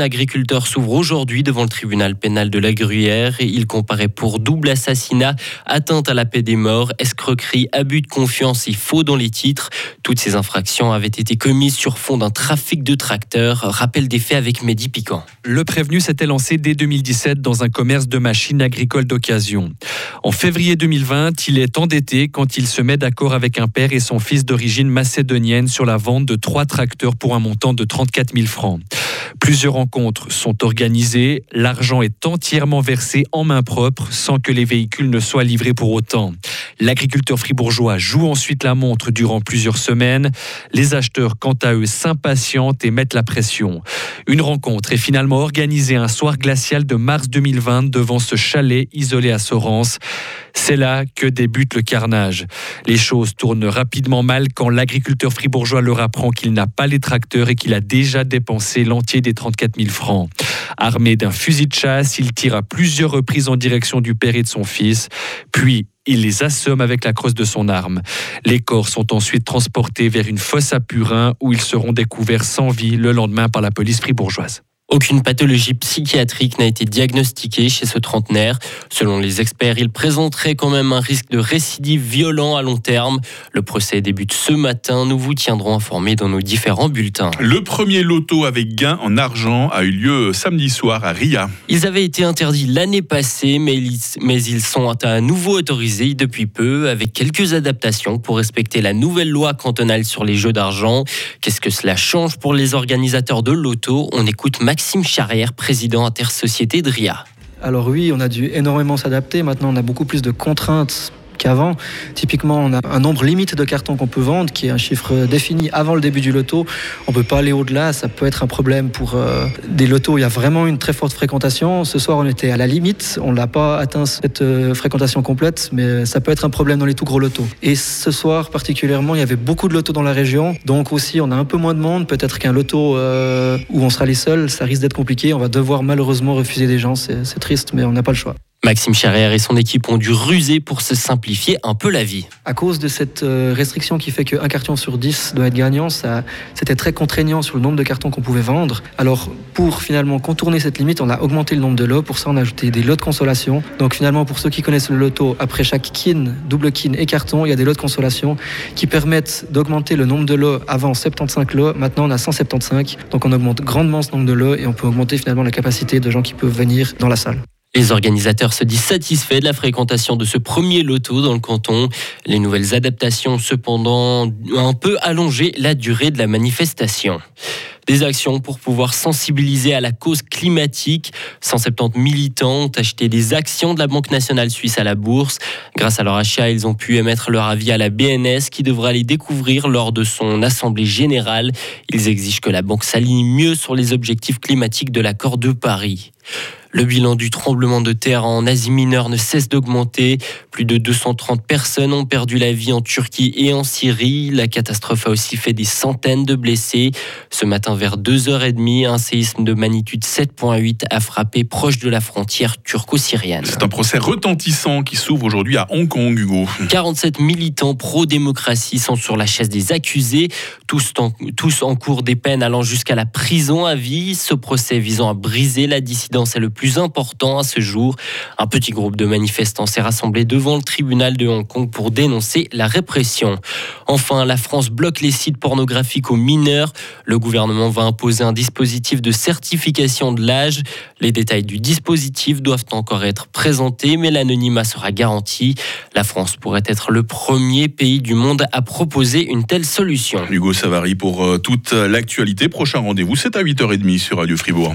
L'agriculteur s'ouvre aujourd'hui devant le tribunal pénal de la Gruyère il comparaît pour double assassinat, atteinte à la paix des morts, escroquerie, abus de confiance et faux dans les titres. Toutes ces infractions avaient été commises sur fond d'un trafic de tracteurs. Rappel des faits avec Mehdi Piquant. Le prévenu s'était lancé dès 2017 dans un commerce de machines agricoles d'occasion. En février 2020, il est endetté quand il se met d'accord avec un père et son fils d'origine macédonienne sur la vente de trois tracteurs pour un montant de 34 000 francs. Plusieurs rencontres sont organisées, l'argent est entièrement versé en main propre sans que les véhicules ne soient livrés pour autant. L'agriculteur fribourgeois joue ensuite la montre durant plusieurs semaines. Les acheteurs, quant à eux, s'impatientent et mettent la pression. Une rencontre est finalement organisée un soir glacial de mars 2020 devant ce chalet isolé à Sorens. C'est là que débute le carnage. Les choses tournent rapidement mal quand l'agriculteur fribourgeois leur apprend qu'il n'a pas les tracteurs et qu'il a déjà dépensé l'entier des 34 000 francs. Armé d'un fusil de chasse, il tire à plusieurs reprises en direction du père et de son fils, puis il les assomme avec la crosse de son arme. Les corps sont ensuite transportés vers une fosse à Purin où ils seront découverts sans vie le lendemain par la police fribourgeoise. Aucune pathologie psychiatrique n'a été diagnostiquée chez ce trentenaire. Selon les experts, il présenterait quand même un risque de récidive violent à long terme. Le procès débute ce matin. Nous vous tiendrons informés dans nos différents bulletins. Le premier loto avec gain en argent a eu lieu samedi soir à Ria. Ils avaient été interdits l'année passée, mais ils, mais ils sont à nouveau autorisés depuis peu, avec quelques adaptations pour respecter la nouvelle loi cantonale sur les jeux d'argent. Qu'est-ce que cela change pour les organisateurs de loto? On écoute Max Maxime Charrière, président intersociété de RIA. Alors oui, on a dû énormément s'adapter. Maintenant, on a beaucoup plus de contraintes qu'avant. Typiquement, on a un nombre limite de cartons qu'on peut vendre, qui est un chiffre défini avant le début du loto. On peut pas aller au-delà, ça peut être un problème pour euh, des lotos. Il y a vraiment une très forte fréquentation. Ce soir, on était à la limite, on n'a pas atteint cette euh, fréquentation complète, mais ça peut être un problème dans les tout gros lotos. Et ce soir particulièrement, il y avait beaucoup de lotos dans la région, donc aussi on a un peu moins de monde. Peut-être qu'un loto euh, où on sera les seuls, ça risque d'être compliqué. On va devoir malheureusement refuser des gens. C'est triste, mais on n'a pas le choix. Maxime Charrière et son équipe ont dû ruser pour se simplifier un peu la vie. À cause de cette euh, restriction qui fait qu'un carton sur 10 doit être gagnant, ça, c'était très contraignant sur le nombre de cartons qu'on pouvait vendre. Alors, pour finalement contourner cette limite, on a augmenté le nombre de lots. Pour ça, on a ajouté des lots de consolation. Donc, finalement, pour ceux qui connaissent le loto, après chaque kin, double kin et carton, il y a des lots de consolation qui permettent d'augmenter le nombre de lots. Avant 75 lots, maintenant on a 175. Donc, on augmente grandement ce nombre de lots et on peut augmenter finalement la capacité de gens qui peuvent venir dans la salle. Les organisateurs se disent satisfaits de la fréquentation de ce premier loto dans le canton. Les nouvelles adaptations, cependant, ont un peu allongé la durée de la manifestation. Des actions pour pouvoir sensibiliser à la cause climatique. 170 militants ont acheté des actions de la Banque nationale suisse à la bourse. Grâce à leur achat, ils ont pu émettre leur avis à la BNS qui devra les découvrir lors de son assemblée générale. Ils exigent que la banque s'aligne mieux sur les objectifs climatiques de l'accord de Paris. Le bilan du tremblement de terre en Asie mineure ne cesse d'augmenter. Plus de 230 personnes ont perdu la vie en Turquie et en Syrie. La catastrophe a aussi fait des centaines de blessés. Ce matin, vers 2h30, un séisme de magnitude 7.8 a frappé proche de la frontière turco-syrienne. C'est un procès retentissant qui s'ouvre aujourd'hui à Hong Kong, Hugo. 47 militants pro-démocratie sont sur la chaise des accusés, tous en, tous en cours des peines allant jusqu'à la prison à vie. Ce procès visant à briser la dissidence est le plus important à ce jour. Un petit groupe de manifestants s'est rassemblé devant le tribunal de Hong Kong pour dénoncer la répression. Enfin, la France bloque les sites pornographiques aux mineurs. Le gouvernement va imposer un dispositif de certification de l'âge. Les détails du dispositif doivent encore être présentés, mais l'anonymat sera garanti. La France pourrait être le premier pays du monde à proposer une telle solution. Hugo Savary pour euh, toute l'actualité. Prochain rendez-vous, c'est à 8h30 sur Radio Fribourg.